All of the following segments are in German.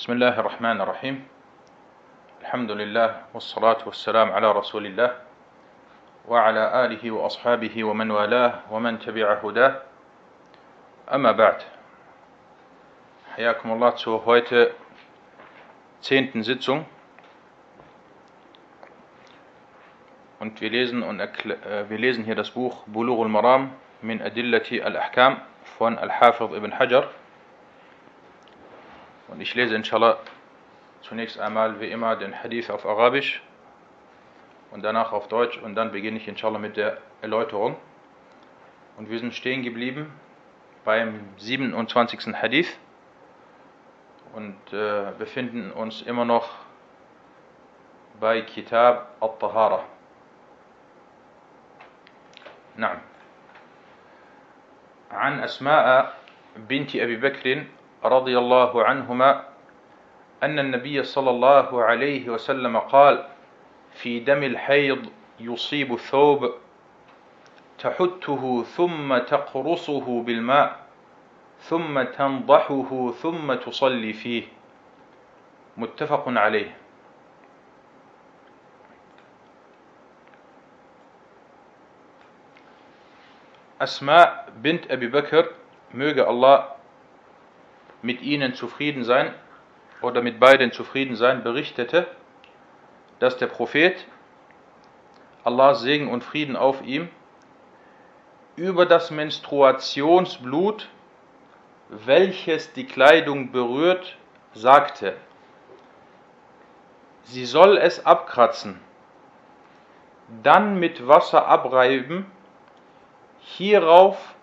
بسم الله الرحمن الرحيم الحمد لله والصلاة والسلام على رسول الله وعلى آله وأصحابه ومن والاه ومن تبع هداه أما بعد حياكم الله zur heute zehnten Sitzung und wir lesen, und wir lesen hier das Buch Bulughul Maram min Adillati al-Ahkam von Al-Hafidh ibn Hajar Und ich lese inshallah zunächst einmal wie immer den Hadith auf Arabisch und danach auf Deutsch und dann beginne ich inshallah mit der Erläuterung. Und wir sind stehen geblieben beim 27. Hadith und äh, befinden uns immer noch bei Kitab al-Tahara. نعم عن أسماء بنت أبي بكر رضي الله عنهما أن النبي صلى الله عليه وسلم قال في دم الحيض يصيب الثوب تحته ثم تقرصه بالماء ثم تنضحه ثم تصلي فيه. متفق عليه. أسماء بنت أبي بكر möge Allah mit ihnen zufrieden sein oder mit beiden zufrieden sein, berichtete, dass der Prophet, Allahs Segen und Frieden auf ihm, über das Menstruationsblut, welches die Kleidung berührt, sagte, sie soll es abkratzen, dann mit Wasser abreiben, hierauf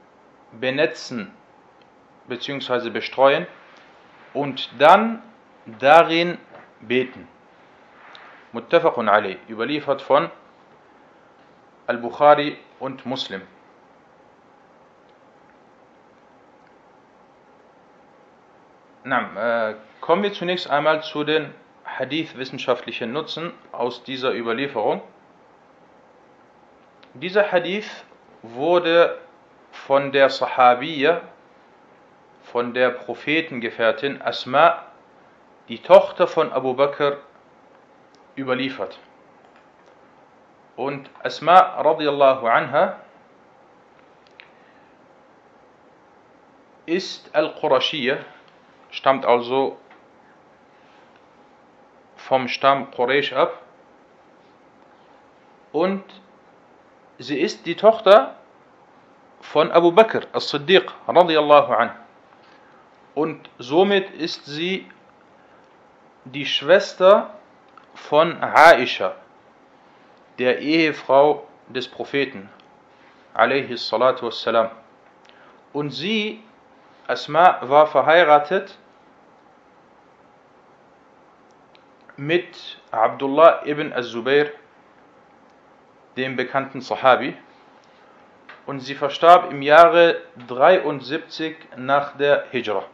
benetzen bzw. bestreuen und dann darin beten. Muttafaqun Ali, überliefert von Al-Bukhari und Muslim. Na, äh, kommen wir zunächst einmal zu den Hadith-wissenschaftlichen Nutzen aus dieser Überlieferung. Dieser Hadith wurde von der Sahabiyya von der Prophetengefährtin Asma, die Tochter von Abu Bakr, überliefert. Und Asma radiallahu anha ist Al-Qurashiyya, stammt also vom Stamm Quraysh ab und sie ist die Tochter von Abu Bakr as-Siddiq radiallahu anhu und somit ist sie die Schwester von Aisha, der Ehefrau des Propheten. Und sie, Asma, war verheiratet mit Abdullah ibn az-Zubair, dem bekannten Sahabi, und sie verstarb im Jahre 73 nach der Hijrah.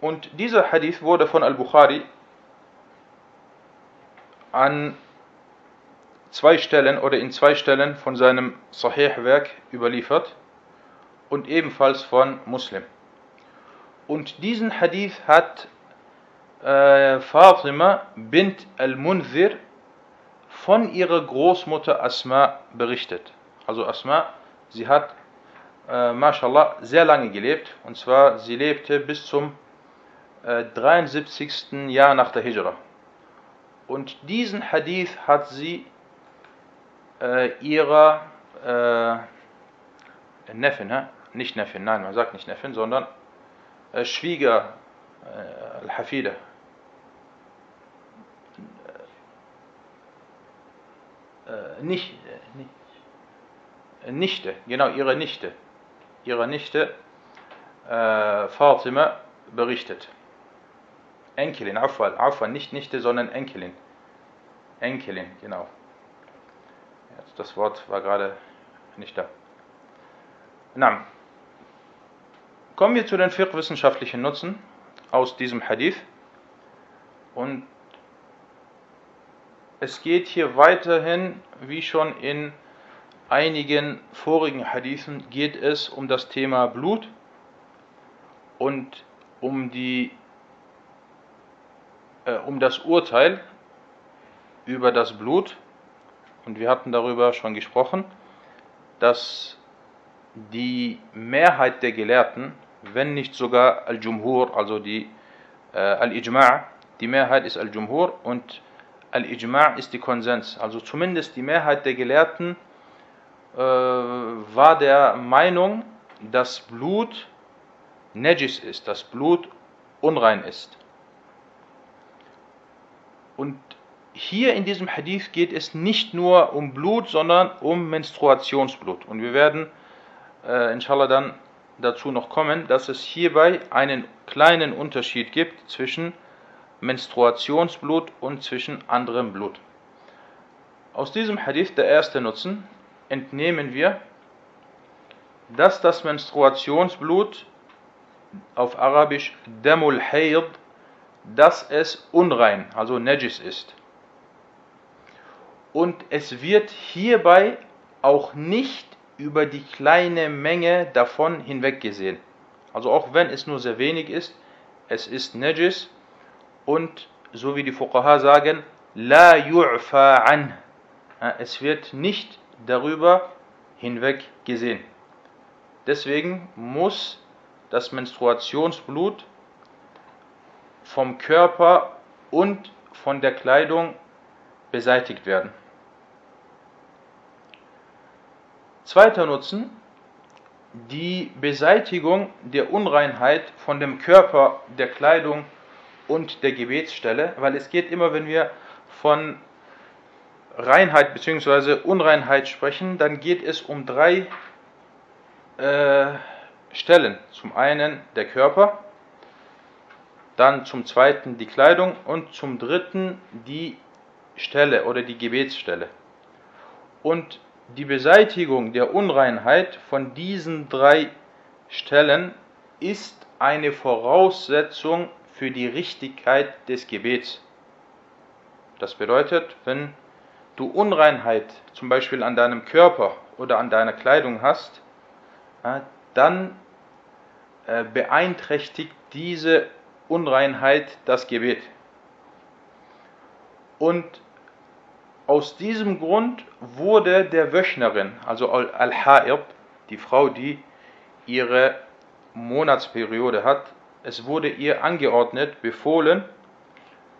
Und dieser Hadith wurde von Al-Bukhari an zwei Stellen oder in zwei Stellen von seinem Sahih-Werk überliefert und ebenfalls von Muslim. Und diesen Hadith hat äh, Fatima bint al-Munzir von ihrer Großmutter Asma berichtet. Also Asma, sie hat, äh, mashallah, sehr lange gelebt. Und zwar, sie lebte bis zum 73. Äh, Jahr nach der Hijra. Und diesen Hadith hat sie äh, ihrer äh, Neffen, ne? nicht Neffen, nein, man sagt nicht Neffen, sondern äh, Schwieger, äh, Al-Hafida, äh, nicht, äh, nicht, Nichte, genau, ihre Nichte, ihre Nichte Fatima berichtet. Enkelin, Afwan, Afwan, nicht Nichte, sondern Enkelin. Enkelin, genau. Das Wort war gerade nicht da. Na, kommen wir zu den vier wissenschaftlichen Nutzen aus diesem Hadith. Und es geht hier weiterhin, wie schon in einigen vorigen Hadithen, geht es um das Thema Blut. Und um, die, äh, um das Urteil über das Blut. Und wir hatten darüber schon gesprochen, dass die Mehrheit der Gelehrten, wenn nicht sogar Al-Jumhur, also die äh, Al-Ijma', die Mehrheit ist Al-Jumhur und Al-Ijma' ist die Konsens. Also zumindest die Mehrheit der Gelehrten äh, war der Meinung, dass Blut Najis ist, dass Blut unrein ist. Und hier in diesem Hadith geht es nicht nur um Blut, sondern um Menstruationsblut. Und wir werden äh, inshallah dann dazu noch kommen, dass es hierbei einen kleinen Unterschied gibt zwischen Menstruationsblut und zwischen anderem Blut. Aus diesem Hadith, der erste Nutzen, entnehmen wir, dass das Menstruationsblut auf Arabisch Damul Hayd, dass es unrein, also Najis ist. Und es wird hierbei auch nicht über die kleine Menge davon hinweggesehen. Also auch wenn es nur sehr wenig ist, es ist Najis und so wie die Fuqaha sagen, La yu'fa an. Es wird nicht darüber hinweg gesehen. Deswegen muss das Menstruationsblut vom Körper und von der Kleidung beseitigt werden. Zweiter Nutzen, die Beseitigung der Unreinheit von dem Körper, der Kleidung und der Gebetsstelle, weil es geht immer, wenn wir von Reinheit bzw. Unreinheit sprechen, dann geht es um drei äh, Stellen. Zum einen der Körper, dann zum zweiten die Kleidung und zum dritten die Stelle oder die Gebetsstelle. Und die Beseitigung der Unreinheit von diesen drei Stellen ist eine Voraussetzung für die Richtigkeit des Gebets. Das bedeutet, wenn du Unreinheit zum Beispiel an deinem Körper oder an deiner Kleidung hast, dann äh, beeinträchtigt diese Unreinheit das Gebet. Und aus diesem Grund wurde der Wöchnerin, also Al-Ha'ib, die Frau, die ihre Monatsperiode hat, es wurde ihr angeordnet, befohlen,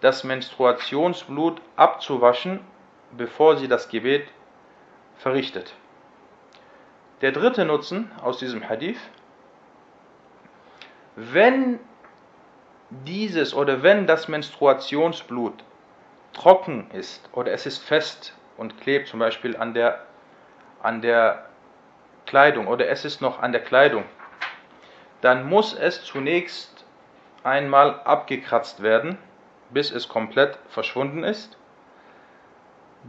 das Menstruationsblut abzuwaschen bevor sie das Gebet verrichtet. Der dritte Nutzen aus diesem Hadith, wenn dieses oder wenn das Menstruationsblut trocken ist oder es ist fest und klebt zum Beispiel an der, an der Kleidung oder es ist noch an der Kleidung, dann muss es zunächst einmal abgekratzt werden, bis es komplett verschwunden ist.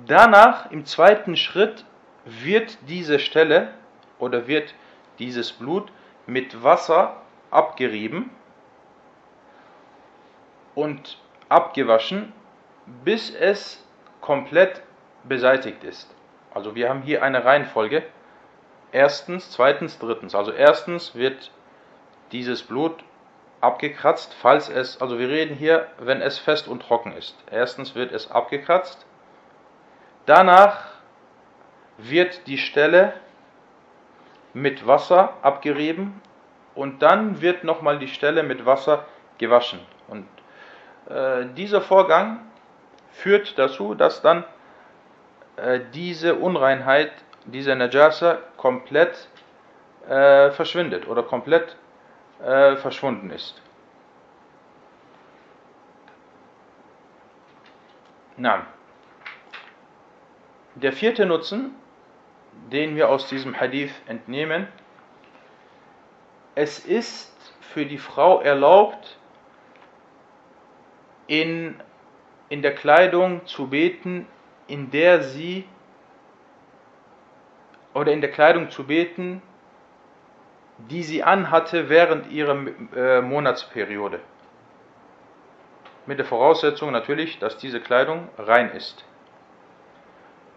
Danach, im zweiten Schritt, wird diese Stelle oder wird dieses Blut mit Wasser abgerieben und abgewaschen, bis es komplett beseitigt ist. Also wir haben hier eine Reihenfolge. Erstens, zweitens, drittens. Also erstens wird dieses Blut abgekratzt, falls es, also wir reden hier, wenn es fest und trocken ist. Erstens wird es abgekratzt, Danach wird die Stelle mit Wasser abgerieben und dann wird nochmal die Stelle mit Wasser gewaschen. Und dieser Vorgang führt dazu, dass dann äh, diese Unreinheit, diese Najasa komplett äh, verschwindet oder komplett äh, verschwunden ist. Nein. Der vierte Nutzen, den wir aus diesem Hadith entnehmen, es ist für die Frau erlaubt, in, in der Kleidung zu beten, in der sie oder in der Kleidung zu beten, die sie anhatte während ihrer äh, Monatsperiode. Mit der Voraussetzung natürlich, dass diese Kleidung rein ist.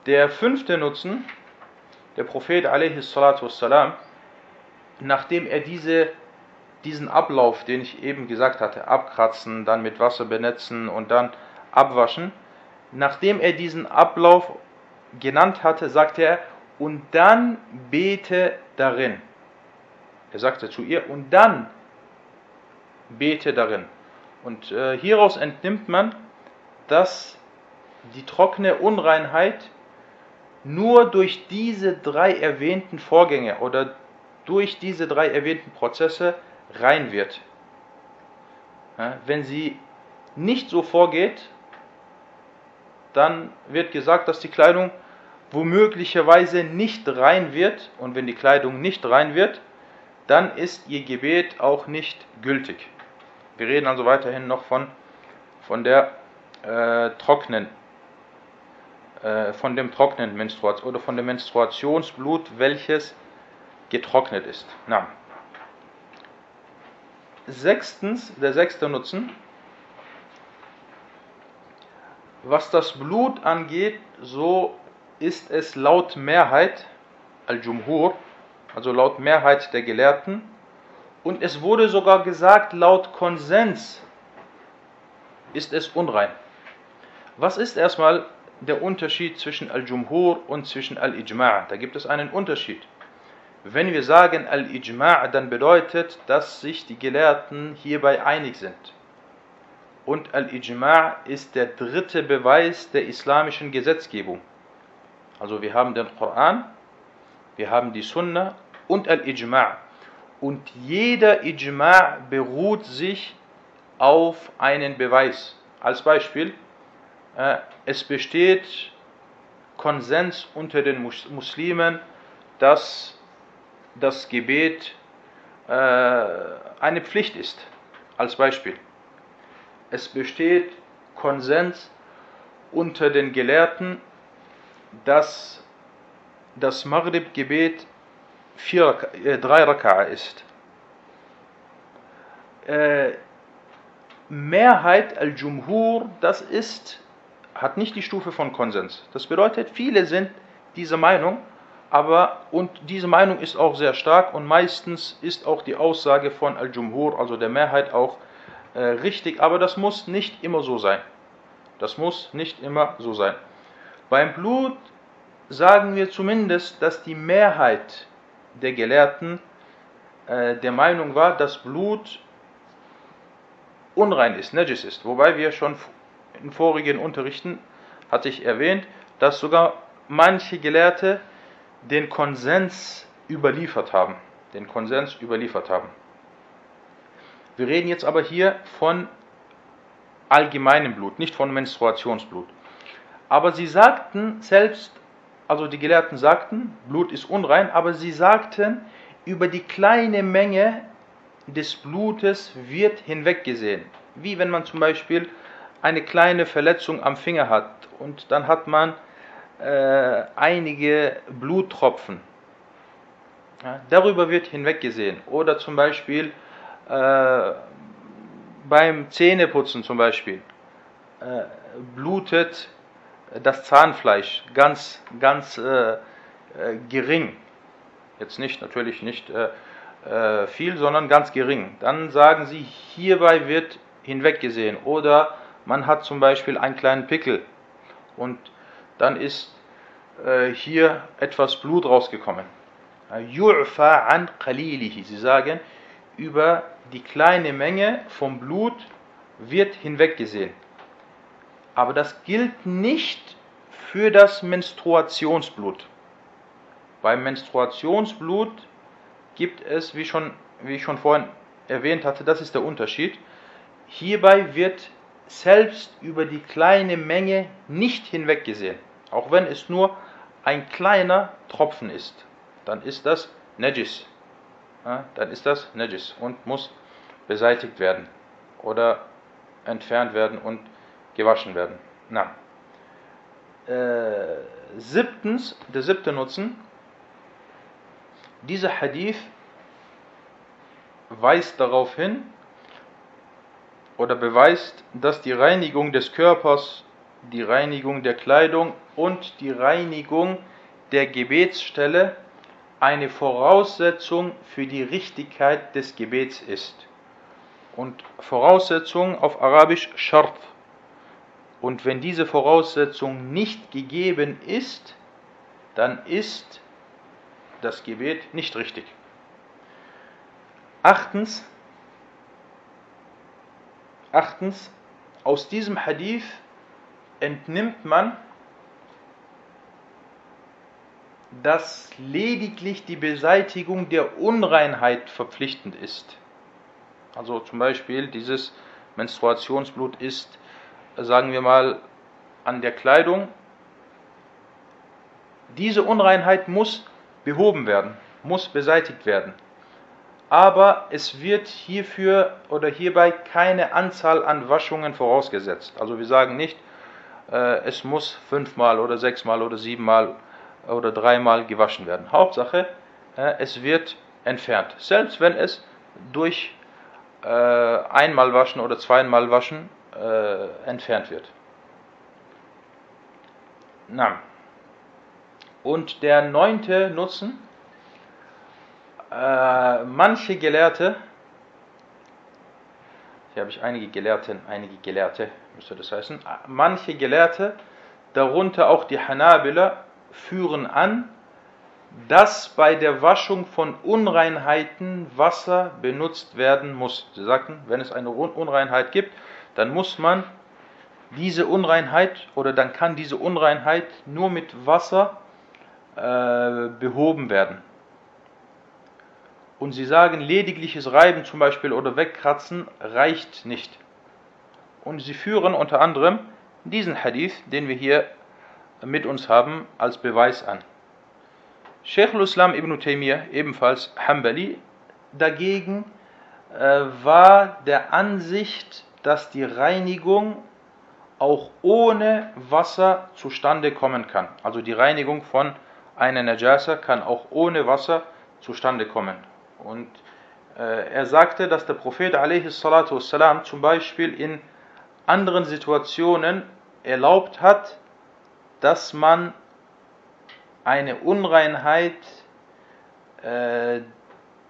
Der fünfte Nutzen, der Prophet a.s. nachdem er diese diesen Ablauf, den ich eben gesagt hatte, abkratzen, dann mit Wasser benetzen und dann abwaschen, nachdem er diesen Ablauf genannt hatte, sagte er, und dann bete darin. Er sagte zu ihr, und dann bete darin. Und äh, hieraus entnimmt man, dass die trockene Unreinheit nur durch diese drei erwähnten Vorgänge oder durch diese drei erwähnten Prozesse rein wird. Wenn sie nicht so vorgeht, dann wird gesagt, dass die Kleidung womöglicherweise nicht rein wird. Und wenn die Kleidung nicht rein wird, dann ist ihr Gebet auch nicht gültig. Wir reden also weiterhin noch von, von der äh, trockenen, äh, von dem trockenen Menstruation oder von dem Menstruationsblut, welches getrocknet ist. Na. Sechstens, der sechste Nutzen, was das Blut angeht, so ist es laut Mehrheit, Al-Jumhur, also laut Mehrheit der Gelehrten, und es wurde sogar gesagt, laut Konsens ist es unrein. Was ist erstmal der Unterschied zwischen Al-Jumhur und zwischen Al-Ijma'? Da gibt es einen Unterschied. Wenn wir sagen Al-Ijma', dann bedeutet, dass sich die Gelehrten hierbei einig sind. Und Al-Ijma' ist der dritte Beweis der islamischen Gesetzgebung. Also wir haben den Koran, wir haben die Sunna und Al-Ijma'. Und jeder Ijma' beruht sich auf einen Beweis. Als Beispiel, äh, es besteht Konsens unter den Muslimen, dass das Gebet äh, eine Pflicht ist. Als Beispiel. Es besteht Konsens unter den Gelehrten, dass das Maghrib-Gebet äh, drei Raka'a ist. Äh, Mehrheit al-Jumhur, das ist, hat nicht die Stufe von Konsens. Das bedeutet, viele sind dieser Meinung, aber und diese Meinung ist auch sehr stark und meistens ist auch die Aussage von Al-Jumhur, also der Mehrheit, auch äh, richtig, aber das muss nicht immer so sein. Das muss nicht immer so sein. Beim Blut sagen wir zumindest, dass die Mehrheit der Gelehrten äh, der Meinung war, dass Blut unrein ist, Najis ist. Wobei wir schon in vorigen Unterrichten, hatte ich erwähnt, dass sogar manche Gelehrte den Konsens überliefert haben. Den Konsens überliefert haben. Wir reden jetzt aber hier von allgemeinem Blut, nicht von Menstruationsblut. Aber sie sagten selbst, also die Gelehrten sagten, Blut ist unrein, aber sie sagten, über die kleine Menge des Blutes wird hinweggesehen. Wie wenn man zum Beispiel eine kleine Verletzung am Finger hat und dann hat man äh, einige Bluttropfen. Ja, darüber wird hinweggesehen. Oder zum Beispiel äh, beim Zähneputzen zum Beispiel äh, blutet das Zahnfleisch ganz, ganz äh, äh, gering. Jetzt nicht, natürlich nicht äh, viel, sondern ganz gering. Dann sagen sie, hierbei wird hinweggesehen. Oder man hat zum Beispiel einen kleinen Pickel und dann ist äh, hier etwas Blut rausgekommen. Yu'fa an qalilihi. Sie sagen, über die kleine Menge vom Blut wird hinweggesehen. Aber das gilt nicht für das Menstruationsblut. Beim Menstruationsblut gibt es, wie, schon, wie ich schon vorhin erwähnt hatte, das ist der Unterschied. Hierbei wird selbst über die kleine Menge nicht hinweggesehen. Auch wenn es nur ein kleiner Tropfen ist, dann ist das Najis. Ja, dann ist das Najis und muss beseitigt werden oder entfernt werden und gewaschen werden. Na. Äh, siebtens, der siebte Nutzen, dieser Hadith weist darauf hin oder beweist, dass die Reinigung des Körpers die Reinigung der Kleidung und die Reinigung der Gebetsstelle eine Voraussetzung für die Richtigkeit des Gebets ist. Und Voraussetzung auf Arabisch Shart. Und wenn diese Voraussetzung nicht gegeben ist, dann ist das Gebet nicht richtig. Achtens, achtens, aus diesem Hadith entnimmt man, dass lediglich die Beseitigung der Unreinheit verpflichtend ist. Also zum Beispiel dieses Menstruationsblut ist, sagen wir mal, an der Kleidung. Diese Unreinheit muss behoben werden, muss beseitigt werden. Aber es wird hierfür oder hierbei keine Anzahl an Waschungen vorausgesetzt. Also wir sagen nicht, es muss fünfmal oder sechsmal oder siebenmal oder dreimal gewaschen werden. Hauptsache, äh, es wird entfernt. Selbst wenn es durch äh, einmal waschen oder zweimal waschen äh, entfernt wird. Na. Und der neunte Nutzen, äh, manche Gelehrte, hier habe ich einige Gelehrten, einige Gelehrte, müsste das heißen, manche Gelehrte, darunter auch die Hanabila, führen an, dass bei der Waschung von Unreinheiten Wasser benutzt werden muss. Sie sagten, wenn es eine Unreinheit gibt, dann muss man diese Unreinheit oder dann kann diese Unreinheit nur mit Wasser äh, behoben werden. Und sie sagen, ledigliches Reiben zum Beispiel oder Wegkratzen reicht nicht. Und sie führen unter anderem diesen Hadith, den wir hier mit uns haben, als Beweis an. Sheikh al-Islam ibn Taymiyyah, ebenfalls Hanbali, dagegen äh, war der Ansicht, dass die Reinigung auch ohne Wasser zustande kommen kann. Also die Reinigung von einer Najasa kann auch ohne Wasser zustande kommen. Und äh, er sagte, dass der Prophet والسلام, zum Beispiel in anderen Situationen erlaubt hat, dass man eine Unreinheit äh,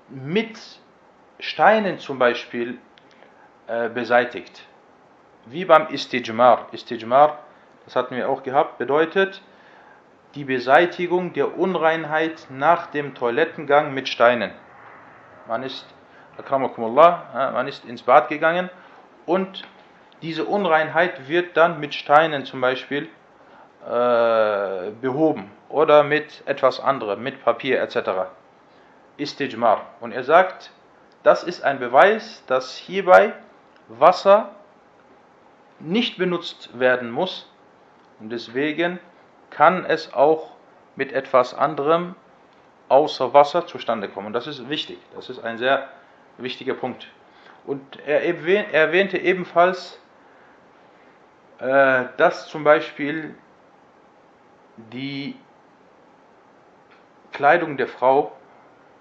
mit Steinen zum Beispiel äh, beseitigt. Wie beim Istijmar. Istijmar, das hatten wir auch gehabt, bedeutet die Beseitigung der Unreinheit nach dem Toilettengang mit Steinen. Man ist, man ist ins Bad gegangen und diese Unreinheit wird dann mit Steinen zum Beispiel äh, behoben oder mit etwas anderem, mit Papier etc. Istijmar. Und er sagt, das ist ein Beweis, dass hierbei Wasser nicht benutzt werden muss und deswegen kann es auch mit etwas anderem außer Wasser zustande kommen. Das ist wichtig, das ist ein sehr wichtiger Punkt. Und er erwähnte ebenfalls, äh, dass zum Beispiel die Kleidung der Frau,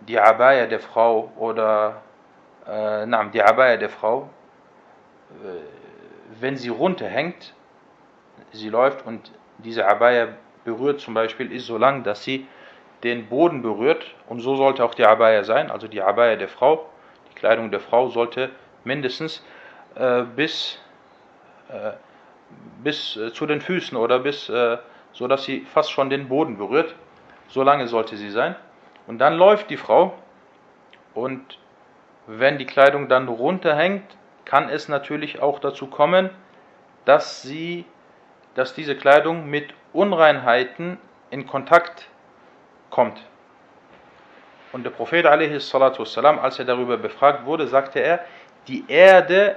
die Abaya der Frau oder äh, die Abaya der Frau, äh, wenn sie runterhängt, sie läuft und diese Abaya berührt zum Beispiel, ist so lang, dass sie den Boden berührt und so sollte auch die Abaya sein, also die Abaya der Frau, die Kleidung der Frau sollte mindestens äh, bis, äh, bis äh, zu den Füßen oder bis äh, so dass sie fast schon den Boden berührt. So lange sollte sie sein. Und dann läuft die Frau und wenn die Kleidung dann runterhängt, kann es natürlich auch dazu kommen, dass sie, dass diese Kleidung mit Unreinheiten in Kontakt kommt. Und der Prophet والسلام, als er darüber befragt wurde, sagte er, die Erde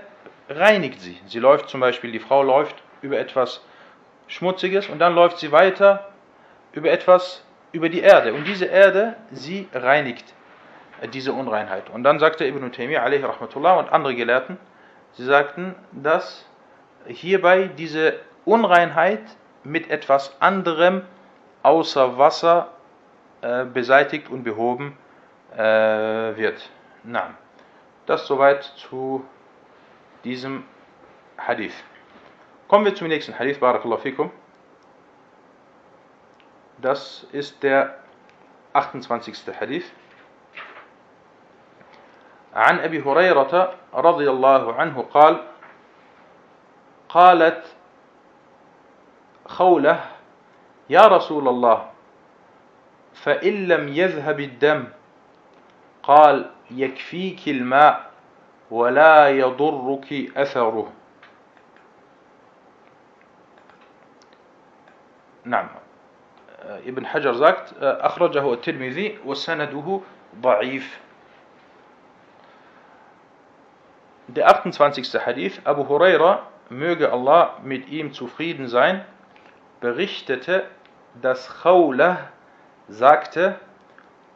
reinigt sie. Sie läuft zum Beispiel, die Frau läuft über etwas Schmutziges und dann läuft sie weiter über etwas, über die Erde. Und diese Erde, sie reinigt diese Unreinheit. Und dann sagte Ibn Taymiyyah alaihi rahmatullah und andere Gelehrten, sie sagten, dass hierbei diese Unreinheit mit etwas anderem außer Wasser äh, beseitigt und behoben äh, wird. Na, das soweit zu diesem Hadith. Kommen wir zum nächsten Hadith, Barakallahu fikum. Das ist der 28. Hadith. عن أبي هريرة رضي الله عنه قال قالت خولة يا رسول الله فإن لم يذهب الدم قال يكفيك الماء ولا يضرك أثره نعم آه، ابن حجر زاكت آه، أخرجه الترمذي وسنده ضعيف Der 28. Hadith, Abu Huraira, möge Allah mit ihm zufrieden sein, berichtete, dass Khawlah sagte,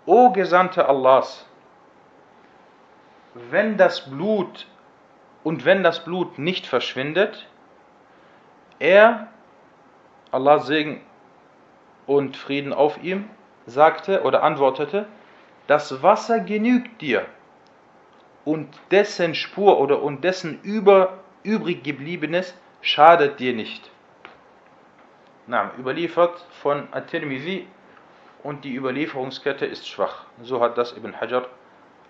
O Gesandte Allahs, wenn das Blut und wenn das Blut nicht verschwindet, er, Allah Segen und Frieden auf ihm, sagte oder antwortete, das Wasser genügt dir und dessen Spur oder und dessen über, übrig gebliebenes schadet dir nicht. Na, überliefert von At-Tirmidhi und die Überlieferungskette ist schwach. So hat das Ibn Hajar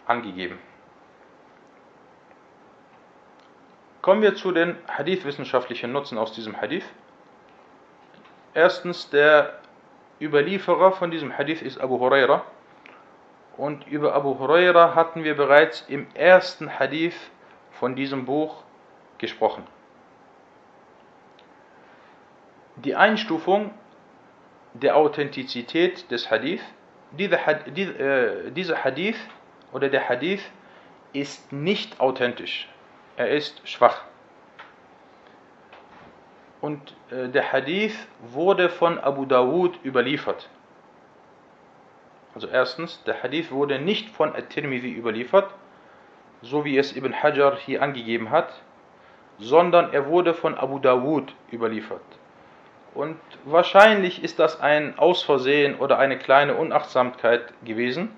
angegeben. Kommen wir zu den Hadith-wissenschaftlichen Nutzen aus diesem Hadith. Erstens, der Überlieferer von diesem Hadith ist Abu Huraira. Und über Abu Huraira hatten wir bereits im ersten Hadith von diesem Buch gesprochen. Die Einstufung der Authentizität des Hadith, dieser Hadith oder der Hadith ist nicht authentisch, er ist schwach. Und äh, der Hadith wurde von Abu Dawud überliefert. Also erstens, der Hadith wurde nicht von At-Tirmidhi überliefert, so wie es Ibn Hajar hier angegeben hat, sondern er wurde von Abu Dawud überliefert. Und wahrscheinlich ist das ein Ausversehen oder eine kleine Unachtsamkeit gewesen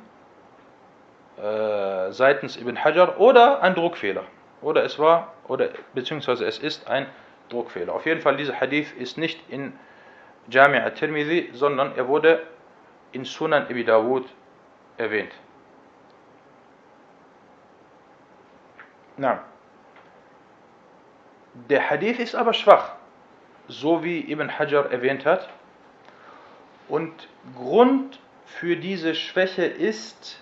äh, seitens Ibn Hajar oder ein Druckfehler. Oder es war, oder beziehungsweise es ist ein Druckfehler. Auf jeden Fall, dieser Hadith ist nicht in Jami' al-Tirmidhi, sondern er wurde in Sunan Abi Dawud erwähnt. Na. Der Hadith ist aber schwach, so wie Ibn Hajar erwähnt hat. Und Grund für diese Schwäche ist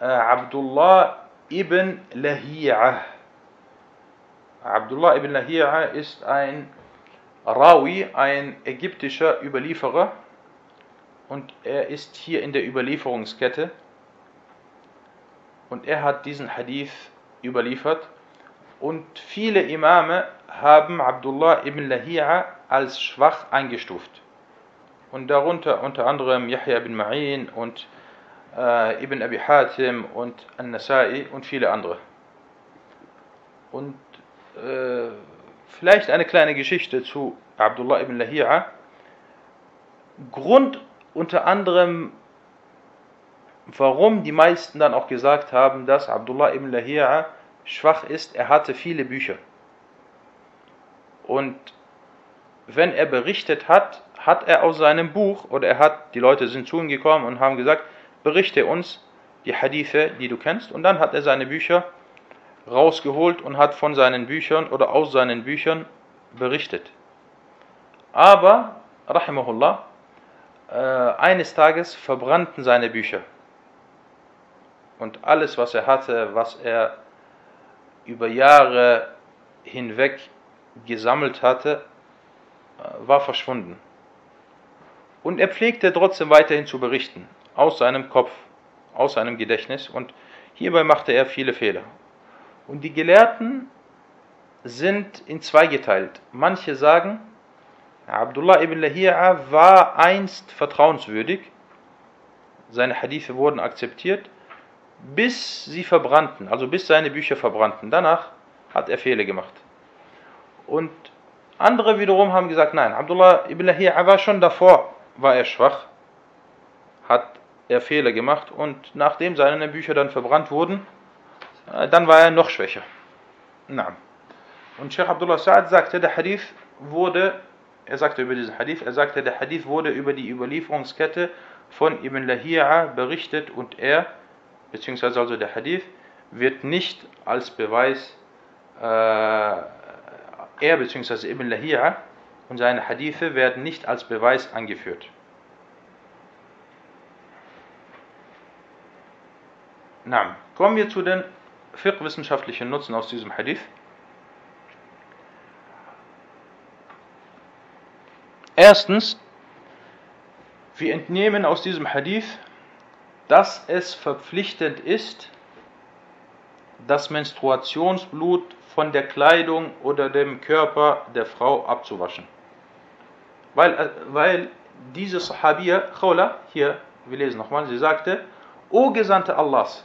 äh, Abdullah ibn Lahi'ah. Abdullah ibn Lahi'ah ist ein Rawi, ein ägyptischer Überlieferer, und er ist hier in der Überlieferungskette und er hat diesen Hadith überliefert und viele Imame haben Abdullah ibn Lahi'a als schwach eingestuft und darunter unter anderem Yahya ibn Ma'in und äh, Ibn Abi Hatim und An-Nasai und viele andere. Und äh, vielleicht eine kleine Geschichte zu Abdullah ibn Lahi'a. Grund unter anderem, warum die meisten dann auch gesagt haben, dass Abdullah ibn Lahia schwach ist, er hatte viele Bücher. Und wenn er berichtet hat, hat er aus seinem Buch, oder er hat, die Leute sind zu ihm gekommen und haben gesagt, berichte uns die Hadithe, die du kennst. Und dann hat er seine Bücher rausgeholt und hat von seinen Büchern oder aus seinen Büchern berichtet. Aber, rahimahullah, äh, eines Tages verbrannten seine Bücher. Und alles, was er hatte, was er über Jahre hinweg gesammelt hatte, äh, war verschwunden. Und er pflegte trotzdem weiterhin zu berichten, aus seinem Kopf, aus seinem Gedächtnis. Und hierbei machte er viele Fehler. Und die Gelehrten sind in zwei geteilt. Manche sagen, Abdullah ibn Lahi'a war einst vertrauenswürdig. Seine Hadithe wurden akzeptiert, bis sie verbrannten, also bis seine Bücher verbrannten. Danach hat er Fehler gemacht. Und andere wiederum haben gesagt, nein, Abdullah ibn Lahi'a war schon davor, war er schwach, hat er Fehler gemacht und nachdem seine Bücher dann verbrannt wurden, äh, dann war er noch schwächer. Na. Und Sheikh Abdullah Sa'ad sagte, der Hadith wurde er sagte über diesen Hadith, er sagte, der Hadith wurde über die Überlieferungskette von Ibn Lahi'a berichtet und er, beziehungsweise also der Hadith, wird nicht als Beweis, äh, er beziehungsweise Ibn Lahi'a und seine Hadithe werden nicht als Beweis angeführt. Na, kommen wir zu den fiqh-wissenschaftlichen Nutzen aus diesem Hadith. Erstens, wir entnehmen aus diesem Hadith, dass es verpflichtend ist, das Menstruationsblut von der Kleidung oder dem Körper der Frau abzuwaschen. Weil, äh, weil diese Sahabiya, Khawla, hier, wir lesen nochmal, sie sagte, O Gesandte Allahs,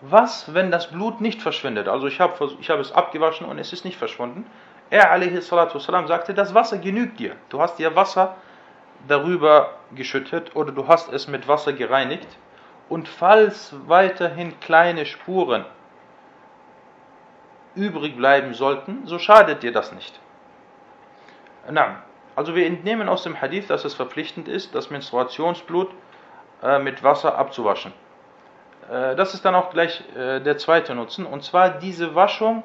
was, wenn das Blut nicht verschwindet? Also ich habe ich hab es abgewaschen und es ist nicht verschwunden. Er, a.s. sagte, das Wasser genügt dir. Du hast dir Wasser darüber geschüttet oder du hast es mit Wasser gereinigt. Und falls weiterhin kleine Spuren übrig bleiben sollten, so schadet dir das nicht. Na, also wir entnehmen aus dem Hadith, dass es verpflichtend ist, das Menstruationsblut äh, mit Wasser abzuwaschen. Äh, das ist dann auch gleich äh, der zweite Nutzen. Und zwar diese Waschung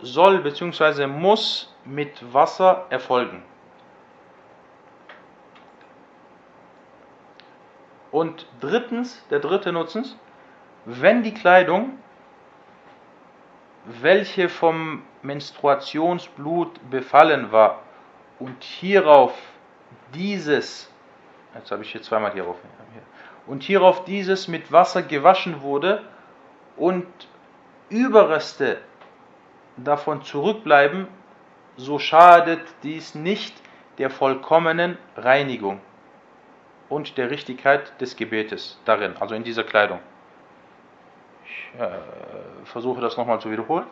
soll bzw. muss mit Wasser erfolgen. Und drittens, der dritte Nutzen, wenn die Kleidung, welche vom Menstruationsblut befallen war und hierauf dieses, jetzt habe ich hier zweimal hierauf, und hierauf dieses mit Wasser gewaschen wurde und Überreste davon zurückbleiben, so schadet dies nicht der vollkommenen Reinigung und der Richtigkeit des Gebetes darin, also in dieser Kleidung. Ich äh, versuche das nochmal zu wiederholen.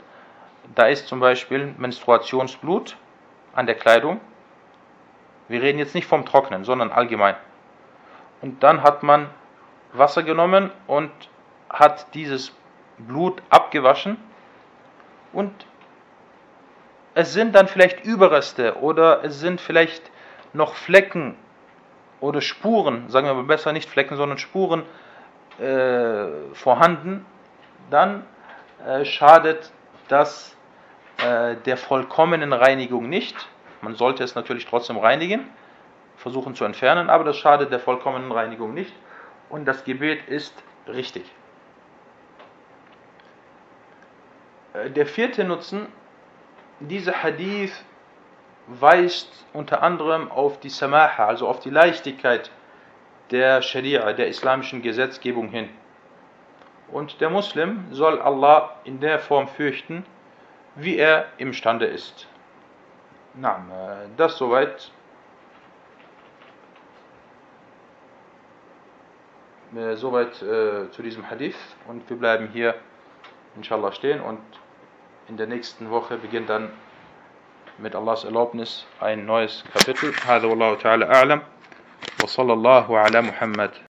Da ist zum Beispiel Menstruationsblut an der Kleidung. Wir reden jetzt nicht vom Trocknen, sondern allgemein. Und dann hat man Wasser genommen und hat dieses Blut abgewaschen und es sind dann vielleicht Überreste oder es sind vielleicht noch Flecken oder Spuren, sagen wir mal besser nicht Flecken, sondern Spuren äh, vorhanden, dann äh, schadet das äh, der vollkommenen Reinigung nicht. Man sollte es natürlich trotzdem reinigen, versuchen zu entfernen, aber das schadet der vollkommenen Reinigung nicht und das Gebet ist richtig. Äh, der vierte Nutzen dieser Hadith weist unter anderem auf die Samaha, also auf die Leichtigkeit der Scharia, der islamischen Gesetzgebung hin. Und der Muslim soll Allah in der Form fürchten, wie er imstande ist. Na, äh, das soweit. Äh, soweit äh, zu diesem Hadith und wir bleiben hier inshallah stehen und in der nächsten Woche beginnt dann mit Allahs Erlaubnis ein neues Kapitel. هذا والله تعالى أعلم وصلى الله على محمد